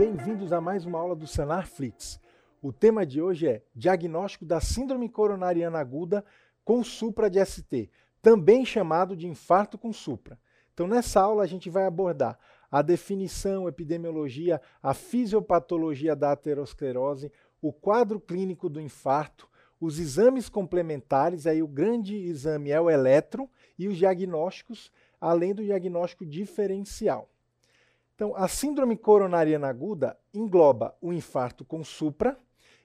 bem-vindos a mais uma aula do Sanar Flix. O tema de hoje é diagnóstico da síndrome coronariana aguda com supra de ST, também chamado de infarto com supra. Então, nessa aula, a gente vai abordar a definição, epidemiologia, a fisiopatologia da aterosclerose, o quadro clínico do infarto, os exames complementares, aí o grande exame é o eletro, e os diagnósticos, além do diagnóstico diferencial. Então, a síndrome coronariana aguda engloba o infarto com supra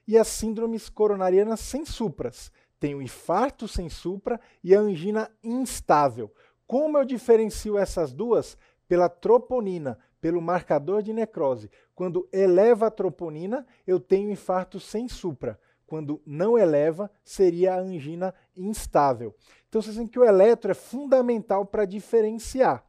e as síndromes coronarianas sem supras. Tem o infarto sem supra e a angina instável. Como eu diferencio essas duas? Pela troponina, pelo marcador de necrose. Quando eleva a troponina, eu tenho infarto sem supra. Quando não eleva, seria a angina instável. Então vocês veem que o eletro é fundamental para diferenciar.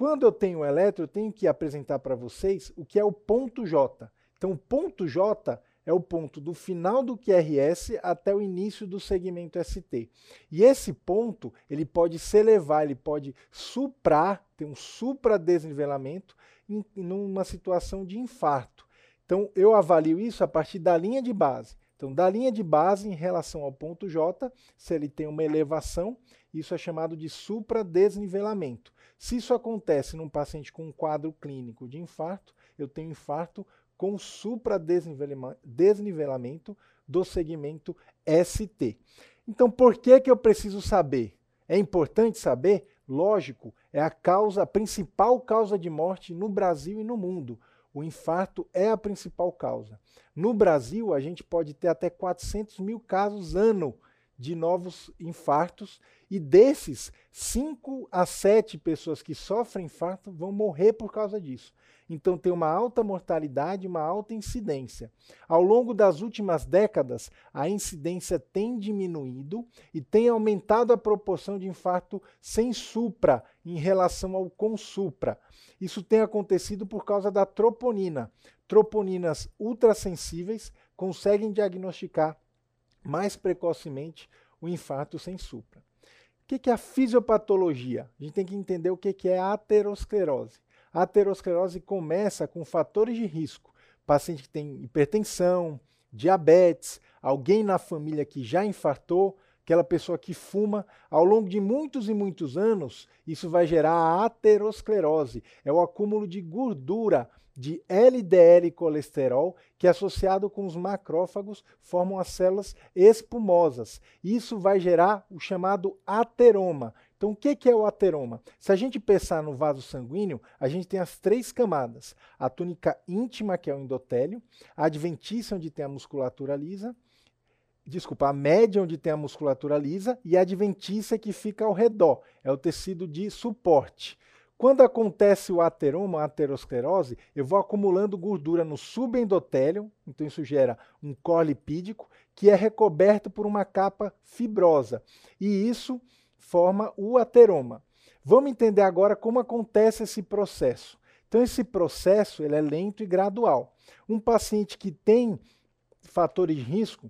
Quando eu tenho o eletro, eu tenho que apresentar para vocês o que é o ponto J. Então, o ponto J é o ponto do final do QRS até o início do segmento ST. E esse ponto, ele pode se elevar, ele pode suprar, ter um supradesnivelamento em, numa situação de infarto. Então, eu avalio isso a partir da linha de base. Então, da linha de base em relação ao ponto J, se ele tem uma elevação, isso é chamado de supradesnivelamento. Se isso acontece num paciente com um quadro clínico de infarto, eu tenho infarto com supradesnivelamento do segmento ST. Então, por que, que eu preciso saber? É importante saber? Lógico, é a causa, a principal causa de morte no Brasil e no mundo. O infarto é a principal causa. No Brasil, a gente pode ter até 400 mil casos ano de novos infartos e desses, 5 a 7 pessoas que sofrem infarto vão morrer por causa disso. Então tem uma alta mortalidade, uma alta incidência. Ao longo das últimas décadas, a incidência tem diminuído e tem aumentado a proporção de infarto sem supra em relação ao com supra. Isso tem acontecido por causa da troponina. Troponinas ultrassensíveis conseguem diagnosticar mais precocemente o infarto sem supra. O que é a fisiopatologia? A gente tem que entender o que é a aterosclerose. A aterosclerose começa com fatores de risco. Paciente que tem hipertensão, diabetes, alguém na família que já infartou, aquela pessoa que fuma, ao longo de muitos e muitos anos, isso vai gerar a aterosclerose. É o acúmulo de gordura de LDL colesterol, que associado com os macrófagos formam as células espumosas. Isso vai gerar o chamado ateroma. Então, o que é o ateroma? Se a gente pensar no vaso sanguíneo, a gente tem as três camadas: a túnica íntima, que é o endotélio, a adventícia, onde tem a musculatura lisa, desculpa, a média onde tem a musculatura lisa e a adventícia que fica ao redor, é o tecido de suporte. Quando acontece o ateroma, a aterosclerose, eu vou acumulando gordura no subendotélio, então isso gera um core lipídico que é recoberto por uma capa fibrosa. E isso forma o ateroma. Vamos entender agora como acontece esse processo. Então esse processo ele é lento e gradual. Um paciente que tem fatores de risco,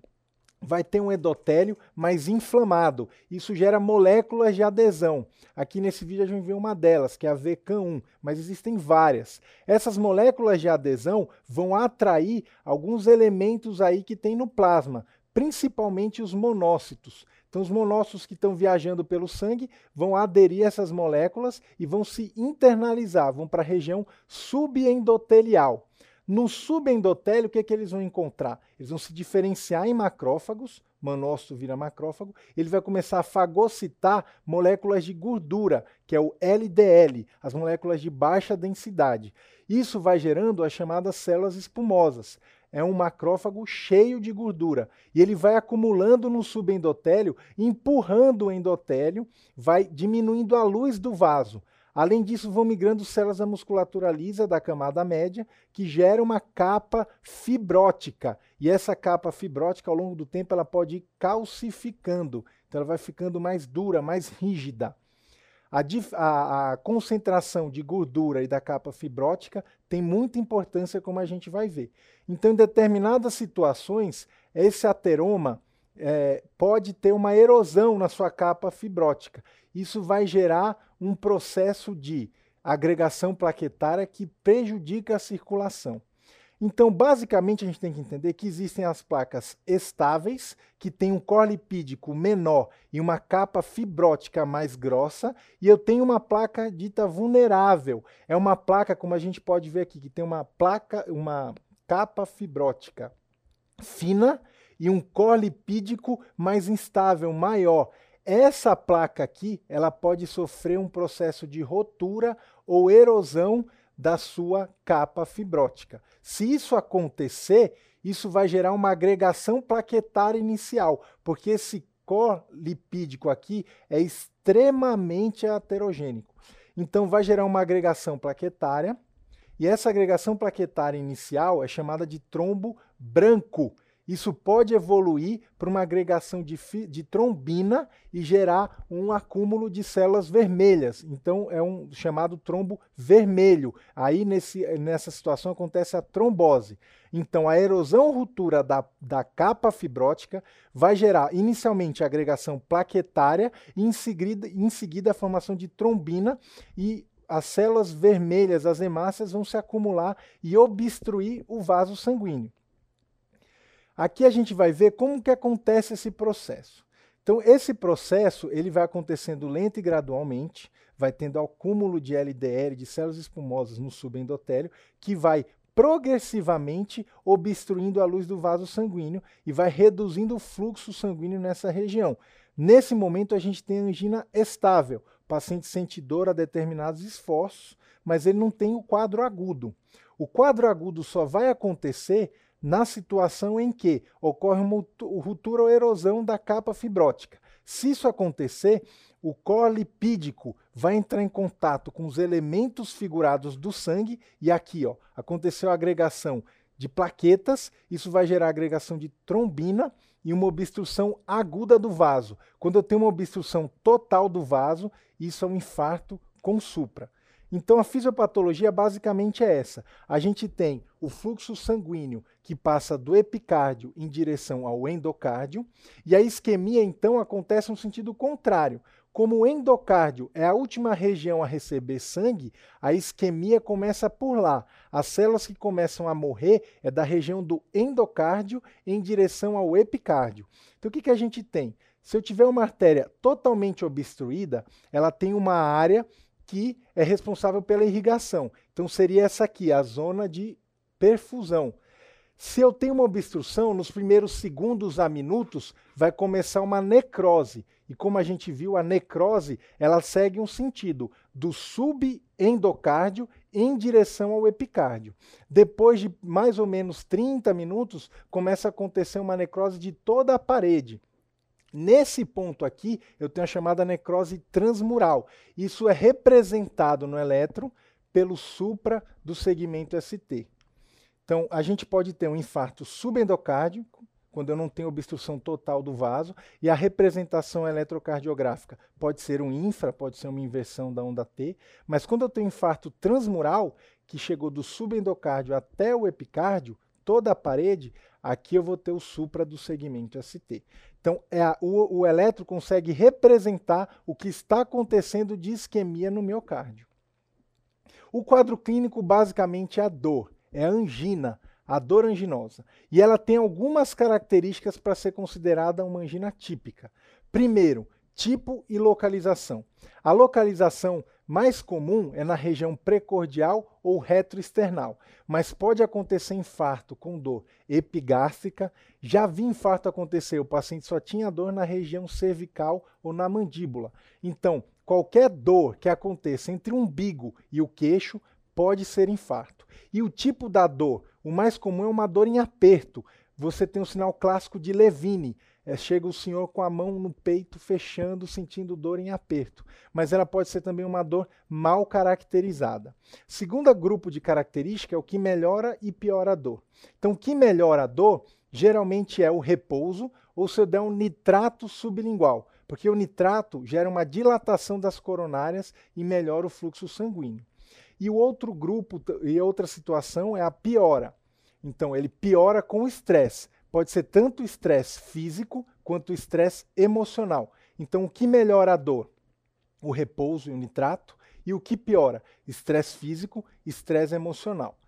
vai ter um endotélio mais inflamado. Isso gera moléculas de adesão. Aqui nesse vídeo a gente vê uma delas, que é a VCAM1, mas existem várias. Essas moléculas de adesão vão atrair alguns elementos aí que tem no plasma, principalmente os monócitos. Então, os monócitos que estão viajando pelo sangue vão aderir a essas moléculas e vão se internalizar, vão para a região subendotelial. No subendotélio, o que, é que eles vão encontrar? Eles vão se diferenciar em macrófagos, manócito vira macrófago, ele vai começar a fagocitar moléculas de gordura, que é o LDL, as moléculas de baixa densidade. Isso vai gerando as chamadas células espumosas. É um macrófago cheio de gordura. E ele vai acumulando no subendotélio, empurrando o endotélio, vai diminuindo a luz do vaso. Além disso, vão migrando células da musculatura lisa da camada média, que gera uma capa fibrótica. E essa capa fibrótica, ao longo do tempo, ela pode ir calcificando. Então, ela vai ficando mais dura, mais rígida. A, a, a, concentração de gordura e da capa fibrótica tem muita importância, como a gente vai ver. Então, em determinadas situações, esse ateroma é, pode ter uma erosão na sua capa fibrótica. Isso vai gerar um processo de agregação plaquetária que prejudica a circulação. Então, basicamente, a gente tem que entender que existem as placas estáveis, que têm um core lipídico menor e uma capa fibrótica mais grossa, e eu tenho uma placa dita vulnerável. É uma placa, como a gente pode ver aqui, que tem uma placa, uma capa fibrótica fina e um core lipídico mais instável, maior. Essa placa aqui, ela pode sofrer um processo de rotura ou erosão da sua capa fibrótica. Se isso acontecer, isso vai gerar uma agregação plaquetária inicial, porque esse core lipídico aqui é extremamente heterogênico. Então vai gerar uma agregação plaquetária, e essa agregação plaquetária inicial é chamada de trombo branco. Isso pode evoluir para uma agregação de, de, trombina e gerar um acúmulo de células vermelhas. Então, é um chamado trombo vermelho. Aí, nesse, nessa situação, acontece a trombose. Então, a erosão ruptura da, da capa fibrótica vai gerar inicialmente a agregação plaquetária e em seguida, em seguida a formação de trombina e as células vermelhas, as hemácias, vão se acumular e obstruir o vaso sanguíneo. Aqui a gente vai ver como que acontece esse processo. Então, esse processo ele vai acontecendo lento e gradualmente, vai tendo acúmulo de LDL, de células espumosas no subendotélio, que vai progressivamente obstruindo a luz do vaso sanguíneo e vai reduzindo o fluxo sanguíneo nessa região. Nesse momento, a gente tem angina estável. O paciente sente dor a determinados esforços, mas ele não tem o quadro agudo. O quadro agudo só vai acontecer na situação em que ocorre uma ruptura ou erosão da capa fibrótica. Se isso acontecer, o core lipídico vai entrar em contato com os elementos figurados do sangue e aqui, ó, aconteceu a agregação de plaquetas, isso vai gerar agregação de trombina e uma obstrução aguda do vaso. Quando eu tenho uma obstrução total do vaso, isso é um infarto com supra. Então a fisiopatologia basicamente é essa. A gente tem o fluxo sanguíneo que passa do epicárdio em direção ao endocárdio, e a isquemia então acontece no sentido contrário. Como o endocárdio é a última região a receber sangue, a isquemia começa por lá. As células que começam a morrer é da região do endocárdio em direção ao epicárdio. Então o que, que a gente tem? Se eu tiver uma artéria totalmente obstruída, ela tem uma área que é responsável pela irrigação. Então seria essa aqui, a zona de perfusão. Se eu tenho uma obstrução, nos primeiros segundos a minutos vai começar uma necrose. E como a gente viu, a necrose ela segue um sentido do subendocárdio em direção ao epicárdio. Depois de mais ou menos 30 minutos, começa a acontecer uma necrose de toda a parede. Nesse ponto aqui, eu tenho a chamada necrose transmural. Isso é representado no elétron pelo supra do segmento ST. Então, a gente pode ter um infarto subendocárdico, quando eu não tenho obstrução total do vaso, e a representação eletrocardiográfica pode ser um infra, pode ser uma inversão da onda T, mas quando eu tenho infarto transmural, que chegou do subendocárdio até o epicárdio, toda a parede, aqui eu vou ter o supra do segmento ST. Então, é a, o, o consegue representar o que está acontecendo de isquemia no miocárdio. O quadro clínico basicamente é a dor, é a angina, a dor anginosa. E ela tem algumas características para ser considerada uma angina típica. Primeiro, tipo e localização. A localização mais comum é na região precordial ou retroesternal, mas pode acontecer infarto com dor epigástrica. Já vi infarto acontecer, o paciente só tinha dor na região cervical ou na mandíbula. Então, qualquer dor que aconteça entre o umbigo e o queixo pode ser infarto. E o tipo da dor, o mais comum é uma dor em aperto. Você tem o sinal clássico de Levine, é, chega o senhor com a mão no peito, fechando, sentindo dor em aperto. Mas ela pode ser também uma dor mal caracterizada. Segundo grupo de característica é o que melhora e piora a dor. Então, o que melhora a dor geralmente é o repouso ou se eu der um nitrato sublingual, porque o nitrato gera uma dilatação das coronárias e melhora o fluxo sanguíneo. E o outro grupo e outra situação é a piora. Então, ele piora com o estresse pode ser tanto estresse físico quanto estresse emocional. Então, o que melhora a dor? O repouso e o nitrato. E o que piora? Estresse físico, estresse emocional.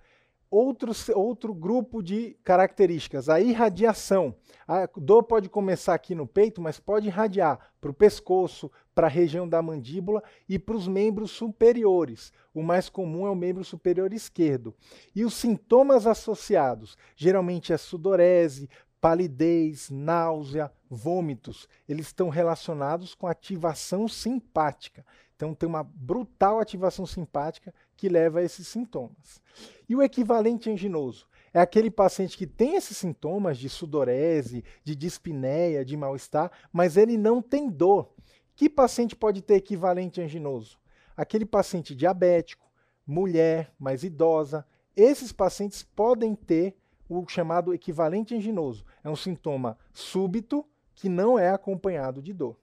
outro, outro grupo de características, a irradiação. A dor pode começar aqui no peito, mas pode irradiar para o pescoço, para a região da mandíbula e para os membros superiores. O mais comum é o membro superior esquerdo. E os sintomas associados, geralmente é sudorese, palidez, náusea, vômitos, eles estão relacionados com ativação simpática. Então tem uma brutal ativação simpática que leva a esses sintomas. E o equivalente anginoso é aquele paciente que tem esses sintomas de sudorese, de dispneia, de mal-estar, mas ele não tem dor. Que paciente pode ter equivalente anginoso? Aquele paciente diabético, mulher mais idosa. Esses pacientes podem ter o chamado equivalente anginoso. É um sintoma súbito que não é acompanhado de dor.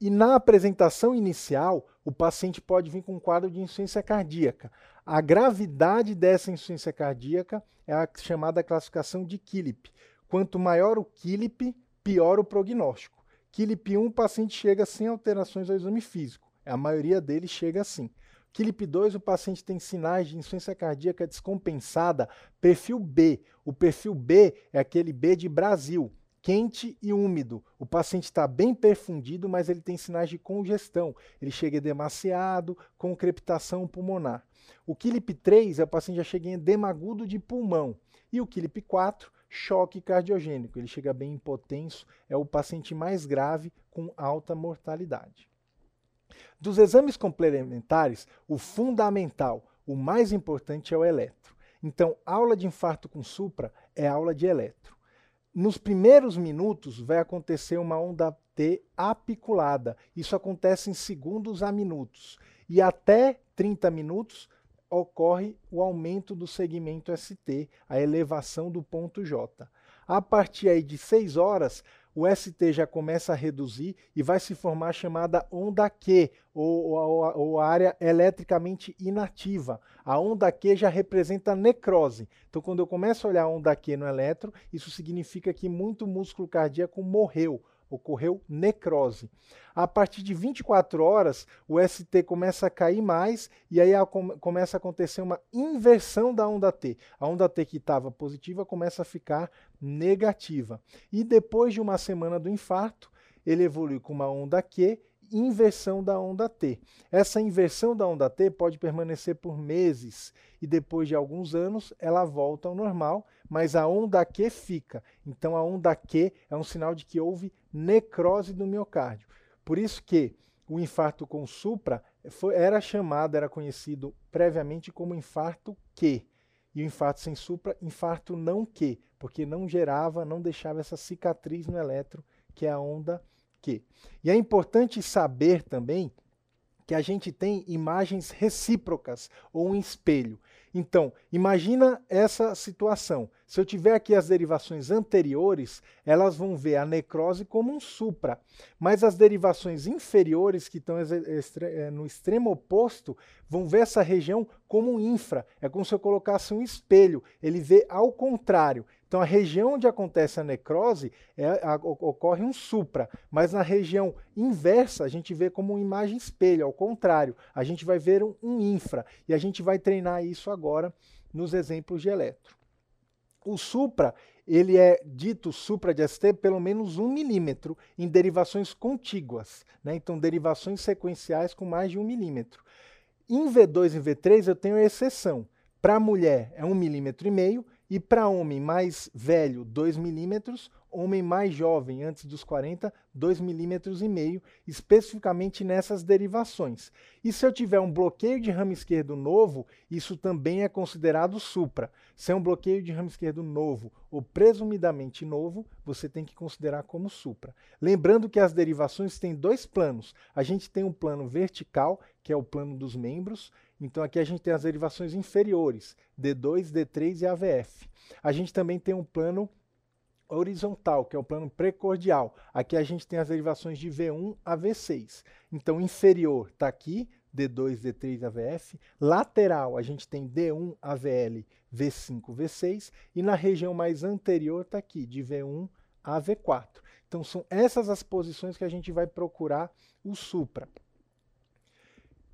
E na apresentação inicial, o paciente pode vir com um quadro de insuficiência cardíaca. A gravidade dessa insuficiência cardíaca é a chamada classificação de Killip. Quanto maior o Killip, pior o prognóstico. Killip 1, o paciente chega sem alterações ao exame físico. A maioria deles chega assim. Killip 2, o paciente tem sinais de insuficiência cardíaca descompensada, perfil B. O perfil B é aquele B de Brasil quente e úmido. O paciente está bem perfundido, mas ele tem sinais de congestão. Ele chega demasiado, com crepitação pulmonar. O KILIP 3 é o paciente já chega em edema agudo de pulmão. E o KILIP 4, choque cardiogênico. Ele chega bem hipotenso, é o paciente mais grave com alta mortalidade. Dos exames complementares, o fundamental, o mais importante é o eletro. Então, aula de infarto com supra é aula de eletro. Nos primeiros minutos vai acontecer uma onda T apiculada. Isso acontece em segundos a minutos. E até 30 minutos ocorre o aumento do segmento ST, a elevação do ponto J. A partir aí de 6 horas, o ST já começa a reduzir e vai se formar a chamada onda Q, ou, ou, ou área eletricamente inativa. A onda Q já representa necrose. Então, quando eu começo a olhar a onda Q no eletro, isso significa que muito músculo cardíaco morreu, ocorreu necrose. A partir de 24 horas, o ST começa a cair mais e aí a, começa a acontecer uma inversão da onda T. A onda T que estava positiva começa a ficar negativa. E depois de uma semana do infarto, ele evolui com uma onda Q inversão da onda T. Essa inversão da onda T pode permanecer por meses e depois de alguns anos ela volta ao normal, mas a onda Q fica. Então a onda Q é um sinal de que houve necrose do miocárdio. Por isso que o infarto com supra foi, era chamado, era conhecido previamente como infarto Q. E o infarto sem supra, infarto não Q, porque não gerava, não deixava essa cicatriz no eletro, que é a onda Q. E é importante saber também que a gente tem imagens recíprocas ou um espelho. Então, imagina essa situação. Se eu tiver aqui as derivações anteriores, elas vão ver a necrose como um supra, mas as derivações inferiores, que estão eh, no extremo oposto, vão ver essa região como um infra. É como se eu colocasse um espelho, ele vê ao contrário. Então, a região onde acontece a necrose é, a, ocorre um supra, mas na região inversa a gente vê como uma imagem espelho, ao contrário, a gente vai ver um, um infra e a gente vai treinar isso agora nos exemplos de eletro. O supra, ele é dito supra de ST pelo menos um milímetro em derivações contíguas, né? então derivações sequenciais com mais de um milímetro. Em V2 e V3 eu tenho exceção. Para mulher é um milímetro e meio e para homem mais velho, 2 milímetros, homem mais jovem, antes dos 40, 2 milímetros e meio, especificamente nessas derivações. E se eu tiver um bloqueio de ramo esquerdo novo, isso também é considerado supra. Se é um bloqueio de ramo esquerdo novo ou presumidamente novo, você tem que considerar como supra. Lembrando que as derivações têm dois planos. A gente tem um plano vertical, que é o plano dos membros, então aqui a gente tem as derivações inferiores, D2, D3 e AVF. A gente também tem um plano horizontal, que é o plano precordial. Aqui a gente tem as derivações de V1 a V6. Então inferior está aqui, D2, D3, AVF. Lateral a gente tem D1, AVL, V5, V6. E na região mais anterior está aqui, de V1 a V4. Então são essas as posições que a gente vai procurar o supra.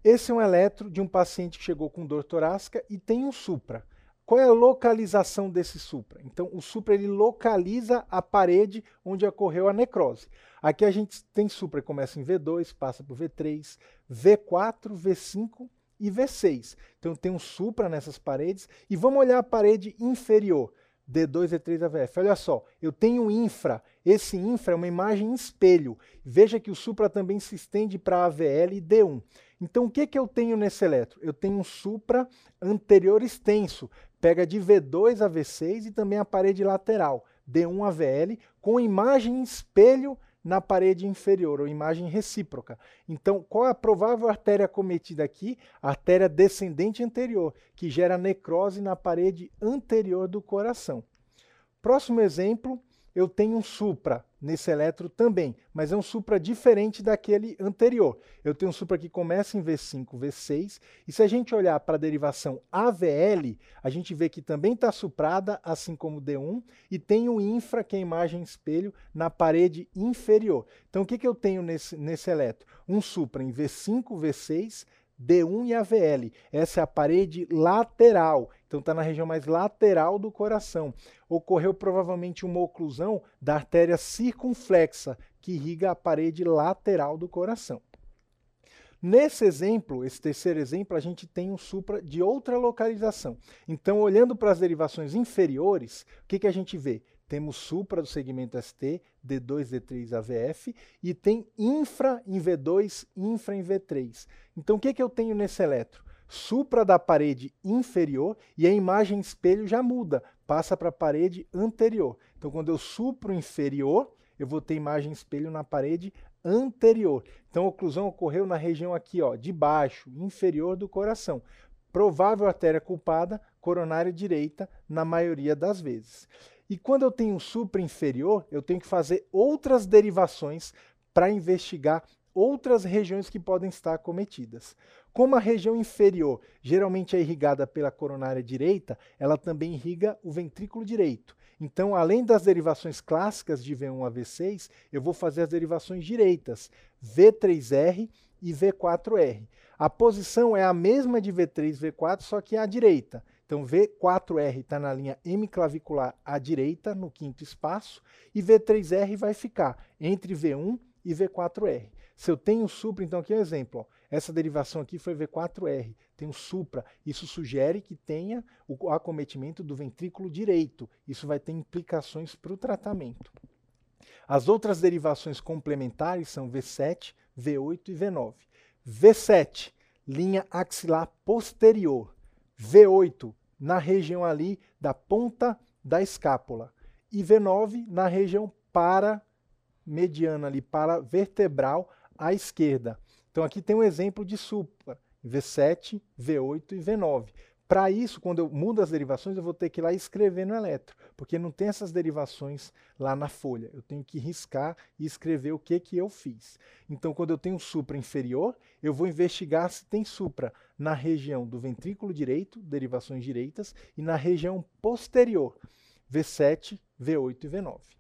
Esse é um eletro de um paciente que chegou com dor torácica e tem um supra. Qual é a localização desse supra? Então, o supra ele localiza a parede onde ocorreu a necrose. Aqui a gente tem supra, começa em V2, passa por V3, V4, V5 e V6. Então tem um supra nessas paredes. E vamos olhar a parede inferior. D2, D3, AVF. Olha só, eu tenho infra. Esse infra é uma imagem em espelho. Veja que o supra também se estende para AVL e D1. Então o que, que eu tenho nesse eletro? Eu tenho um supra anterior extenso. Pega de V2 a V6 e também a parede lateral, D1 a VL, com imagem em espelho na parede inferior, ou imagem recíproca. Então, qual é a provável artéria cometida aqui? Artéria descendente anterior, que gera necrose na parede anterior do coração. Próximo exemplo, eu tenho um supra nesse eletro também, mas é um supra diferente daquele anterior. Eu tenho um supra que começa em V5, V6, e se a gente olhar para a derivação AVL, a gente vê que também está suprada, assim como D1, e tem o infra, que é a imagem espelho, na parede inferior. Então o que, que eu tenho nesse, nesse eletro? Um supra em V5, V6, D1 e AVL. Essa é a parede lateral, então está na região mais lateral do coração. Ocorreu provavelmente uma oclusão da artéria circunflexa, que irriga a parede lateral do coração. Nesse exemplo, esse terceiro exemplo, a gente tem um supra de outra localização. Então, olhando para as derivações inferiores, o que, que a gente vê? Temos supra do segmento ST, D2, D3, AVF, e tem infra em V2, infra em V3. Então, o que, que eu tenho nesse eletro? Supra da parede inferior e a imagem espelho já muda, passa para a parede anterior. Então, quando eu supro inferior, eu vou ter imagem espelho na parede anterior. Então, a oclusão ocorreu na região aqui, ó, de baixo, inferior do coração. Provável artéria culpada, coronária direita, na maioria das vezes. E quando eu tenho um supra inferior, eu tenho que fazer outras derivações para investigar outras regiões que podem estar cometidas. Como a região inferior geralmente é irrigada pela coronária direita, ela também irriga o ventrículo direito. Então, além das derivações clássicas de V1 a V6, eu vou fazer as derivações direitas, V3R e V4R. A posição é a mesma de V3 e V4, só que à direita. Então, V4R está na linha M clavicular à direita, no quinto espaço, e V3R vai ficar entre V1 e V4R. Se eu tenho supra, então aqui é um exemplo. Ó. Essa derivação aqui foi V4R, tem supra. Isso sugere que tenha o acometimento do ventrículo direito. Isso vai ter implicações para o tratamento. As outras derivações complementares são V7, V8 e V9. V7, linha axilar posterior. V8 na região ali da ponta da escápula e V9 na região para mediana ali para vertebral à esquerda. Então aqui tem um exemplo de supra, V7, V8 e V9. Para isso, quando eu mudo as derivações, eu vou ter que ir lá escrever no eletro, porque não tem essas derivações lá na folha. Eu tenho que riscar e escrever o que, que eu fiz. Então, quando eu tenho supra inferior, eu vou investigar se tem supra na região do ventrículo direito, derivações direitas, e na região posterior, V7, V8 e V9.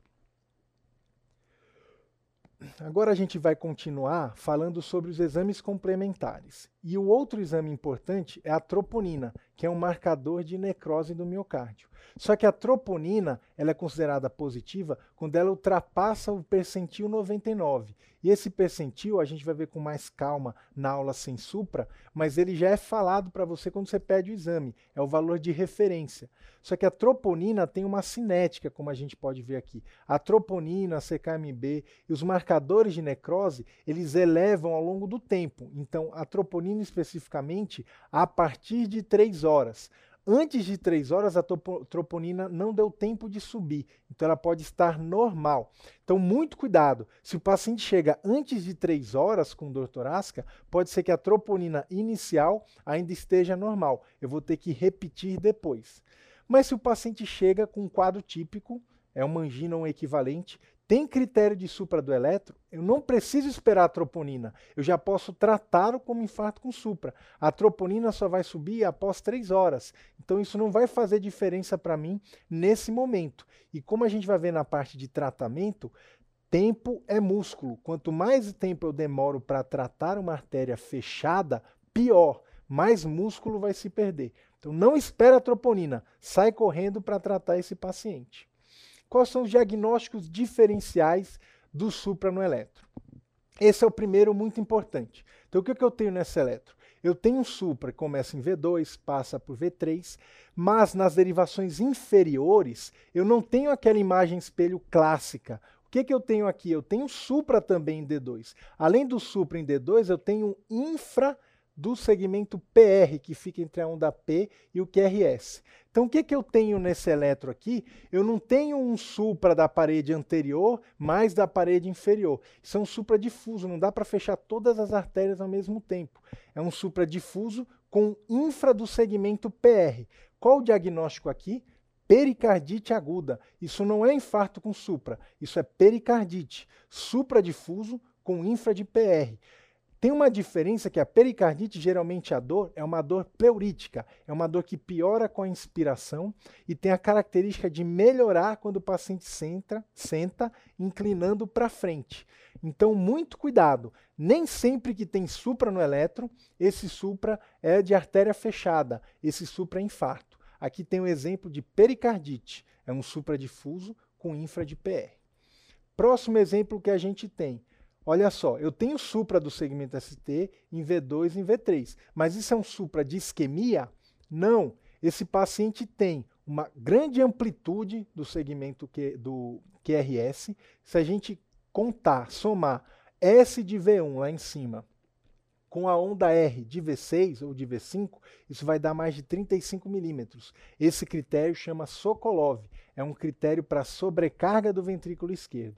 Agora a gente vai continuar falando sobre os exames complementares. E o outro exame importante é a troponina, que é um marcador de necrose do miocárdio. Só que a troponina ela é considerada positiva quando ela ultrapassa o percentil 99. E esse percentil a gente vai ver com mais calma na aula sem supra, mas ele já é falado para você quando você pede o exame, é o valor de referência. Só que a troponina tem uma cinética, como a gente pode ver aqui. A troponina, a CKMB e os marcadores de necrose, eles elevam ao longo do tempo. Então, a troponina especificamente, a partir de 3 horas. Antes de 3 horas, a troponina não deu tempo de subir, então ela pode estar normal. Então, muito cuidado. Se o paciente chega antes de 3 horas com dor torácica, pode ser que a troponina inicial ainda esteja normal. Eu vou ter que repetir depois. Mas se o paciente chega com um quadro típico, é uma angina ou um equivalente, tem critério de supra do eletro, eu não preciso esperar a troponina. Eu já posso tratá-lo como infarto com supra. A troponina só vai subir após três horas. Então isso não vai fazer diferença para mim nesse momento. E como a gente vai ver na parte de tratamento, tempo é músculo. Quanto mais tempo eu demoro para tratar uma artéria fechada, pior mais músculo vai se perder. Então não espera a troponina, sai correndo para tratar esse paciente. Quais são os diagnósticos diferenciais do supra no eletro? Esse é o primeiro muito importante. Então o que, que eu tenho nesse eletro? Eu tenho um supra que começa em V2, passa por V3, mas nas derivações inferiores eu não tenho aquela imagem espelho clássica. O que, que eu tenho aqui? Eu tenho supra também em D2. Além do supra em D2, eu tenho infra do segmento PR, que fica entre a onda P e o QRS. Então, o que, que eu tenho nesse eletro aqui? Eu não tenho um supra da parede anterior mais da parede inferior. Isso é um supra difuso, não dá para fechar todas as artérias ao mesmo tempo. É um supra difuso com infra do segmento PR. Qual o diagnóstico aqui? Pericardite aguda. Isso não é infarto com supra, isso é pericardite. Supra difuso com infra de PR. Tem uma diferença que a pericardite, geralmente a dor, é uma dor pleurítica, é uma dor que piora com a inspiração e tem a característica de melhorar quando o paciente senta, senta inclinando para frente. Então, muito cuidado. Nem sempre que tem supra no eletro, esse supra é de artéria fechada, esse supra é infarto. Aqui tem um exemplo de pericardite, é um supra difuso com infra de PR. Próximo exemplo que a gente tem, Olha só, eu tenho supra do segmento ST em V2 e em V3, mas isso é um supra de isquemia? Não. Esse paciente tem uma grande amplitude do segmento Q, do QRS. Se a gente contar, somar S de V1 lá em cima com a onda R de V6 ou de V5, isso vai dar mais de 35 milímetros. Esse critério chama Sokolov, é um critério para sobrecarga do ventrículo esquerdo.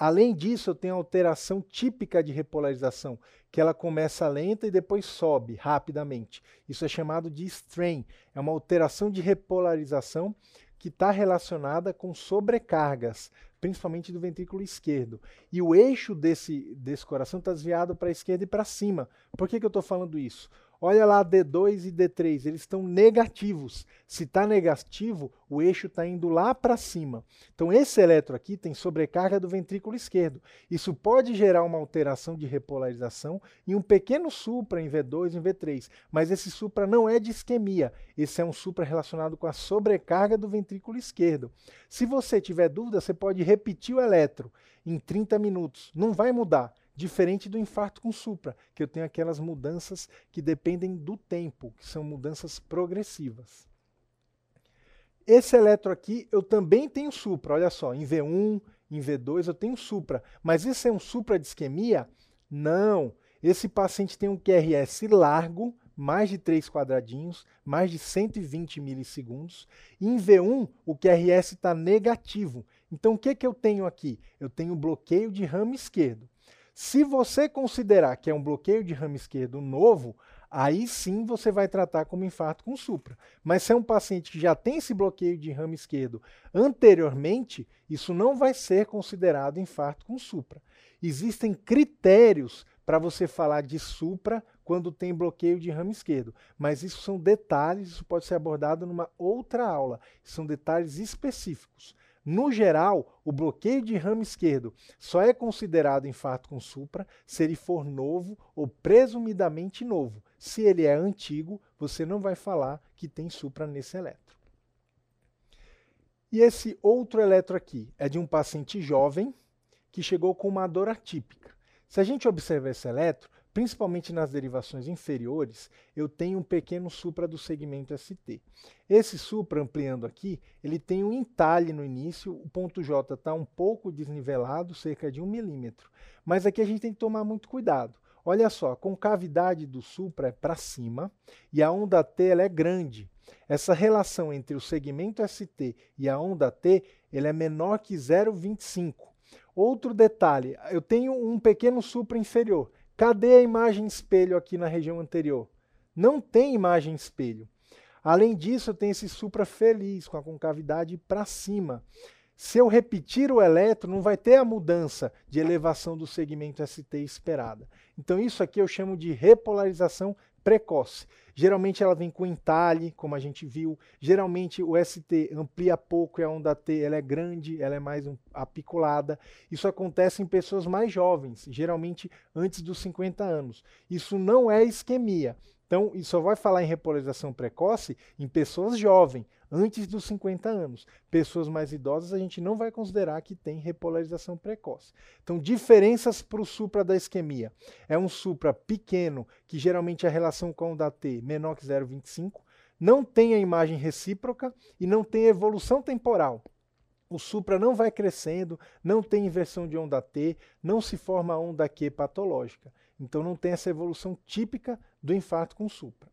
Além disso, eu tenho a alteração típica de repolarização, que ela começa lenta e depois sobe rapidamente. Isso é chamado de strain. É uma alteração de repolarização que está relacionada com sobrecargas, principalmente do ventrículo esquerdo. E o eixo desse, desse coração está desviado para a esquerda e para cima. Por que, que eu estou falando isso? Olha lá D2 e D3, eles estão negativos. Se está negativo, o eixo está indo lá para cima. Então esse eletro aqui tem sobrecarga do ventrículo esquerdo. Isso pode gerar uma alteração de repolarização e um pequeno supra em V2 e em V3. Mas esse supra não é de isquemia. Esse é um supra relacionado com a sobrecarga do ventrículo esquerdo. Se você tiver dúvida, você pode repetir o eletro em 30 minutos. Não vai mudar diferente do infarto com supra, que eu tenho aquelas mudanças que dependem do tempo, que são mudanças progressivas. Esse eletro aqui eu também tenho supra, olha só, em V1, em V2 eu tenho supra, mas esse é um supra de isquemia? Não, esse paciente tem um QRS largo, mais de 3 quadradinhos, mais de 120 milissegundos. E em V1, o QRS está negativo. Então, o que, que eu tenho aqui? Eu tenho bloqueio de ramo esquerdo. Se você considerar que é um bloqueio de ramo esquerdo novo, aí sim você vai tratar como infarto com supra. Mas se é um paciente que já tem esse bloqueio de ramo esquerdo anteriormente, isso não vai ser considerado infarto com supra. Existem critérios para você falar de supra quando tem bloqueio de ramo esquerdo, mas isso são detalhes, isso pode ser abordado numa outra aula. São detalhes específicos. No geral, o bloqueio de ramo esquerdo só é considerado infarto com supra se ele for novo ou presumidamente novo. Se ele é antigo, você não vai falar que tem supra nesse eletro. E esse outro eletro aqui é de um paciente jovem que chegou com uma dor atípica. Se a gente observar esse eletro, principalmente nas derivações inferiores, eu tenho um pequeno supra do segmento ST. Esse supra, ampliando aqui, ele tem um entalhe no início, o ponto J está um pouco desnivelado, cerca de um milímetro. Mas aqui a gente tem que tomar muito cuidado. Olha só, a concavidade do supra é para cima e a onda T ela é grande. Essa relação entre o segmento ST e a onda T ele é menor que 0,25. Outro detalhe, eu tenho um pequeno supra inferior. Cadê a imagem espelho aqui na região anterior? Não tem imagem espelho. Além disso, eu tenho esse supra feliz, com a concavidade para cima. Se eu repetir o eletro, não vai ter a mudança de elevação do segmento ST esperada. Então, isso aqui eu chamo de repolarização precoce. Geralmente ela vem com entalhe, como a gente viu. Geralmente o ST amplia pouco e a onda T ela é grande, ela é mais um, apiculada. Isso acontece em pessoas mais jovens, geralmente antes dos 50 anos. Isso não é isquemia. Então, isso só vai falar em repolarização precoce em pessoas jovens, antes dos 50 anos. Pessoas mais idosas a gente não vai considerar que tem repolarização precoce. Então, diferenças para o supra da isquemia. É um supra pequeno, que geralmente a relação com o da T menor que 0,25, não tem a imagem recíproca e não tem evolução temporal. O supra não vai crescendo, não tem inversão de onda T, não se forma onda Q patológica. Então não tem essa evolução típica do infarto com supra.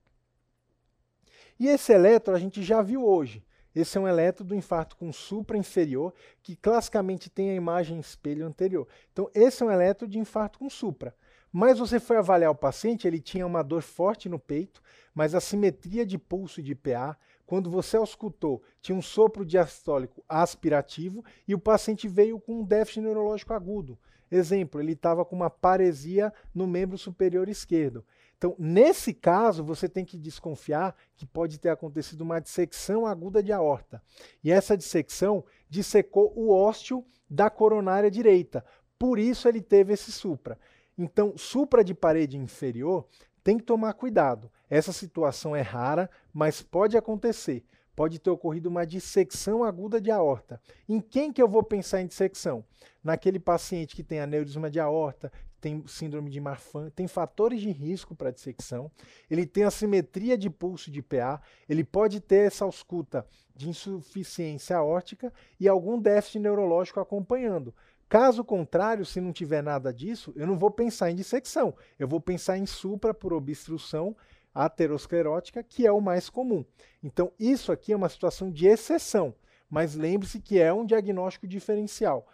E esse eletro a gente já viu hoje. Esse é um eletro do infarto com supra inferior, que classicamente tem a imagem espelho anterior. Então, esse é um eletro de infarto com supra. Mas você foi avaliar o paciente, ele tinha uma dor forte no peito, mas a simetria de pulso e de PA, quando você auscultou, tinha um sopro diastólico aspirativo e o paciente veio com um déficit neurológico agudo. Exemplo, ele estava com uma paresia no membro superior esquerdo. Então, nesse caso, você tem que desconfiar que pode ter acontecido uma dissecção aguda de aorta. E essa dissecção dissecou o ósteo da coronária direita. Por isso ele teve esse supra. Então, supra de parede inferior tem que tomar cuidado. Essa situação é rara, mas pode acontecer. Pode ter ocorrido uma dissecção aguda de aorta. Em quem que eu vou pensar em dissecção? Naquele paciente que tem aneurisma de aorta, tem síndrome de Marfan, tem fatores de risco para dissecção, ele tem assimetria de pulso de PA, ele pode ter essa ausculta de insuficiência aórtica e algum déficit neurológico acompanhando. Caso contrário, se não tiver nada disso, eu não vou pensar em dissecção, eu vou pensar em supra por obstrução aterosclerótica, que é o mais comum. Então, isso aqui é uma situação de exceção, mas lembre-se que é um diagnóstico diferencial.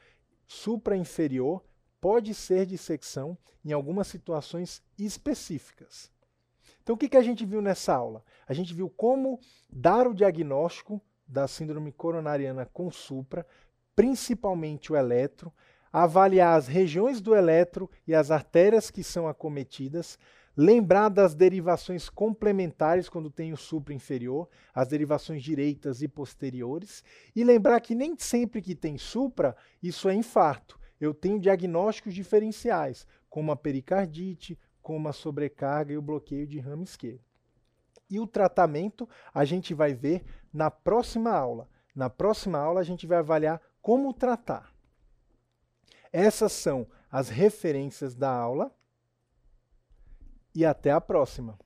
Supra inferior pode ser dissecção em algumas situações específicas. Então, o que, que a gente viu nessa aula? A gente viu como dar o diagnóstico da síndrome coronariana com supra, principalmente o eletro, avaliar as regiões do eletro e as artérias que são acometidas, lembrar das derivações complementares quando tem o supra inferior, as derivações direitas e posteriores, e lembrar que nem sempre que tem supra, isso é infarto. Eu tenho diagnósticos diferenciais, como a pericardite, como a sobrecarga e o bloqueio de ramo esquerdo. E o tratamento a gente vai ver na próxima aula. Na próxima aula a gente vai avaliar como tratar? Essas são as referências da aula e até a próxima.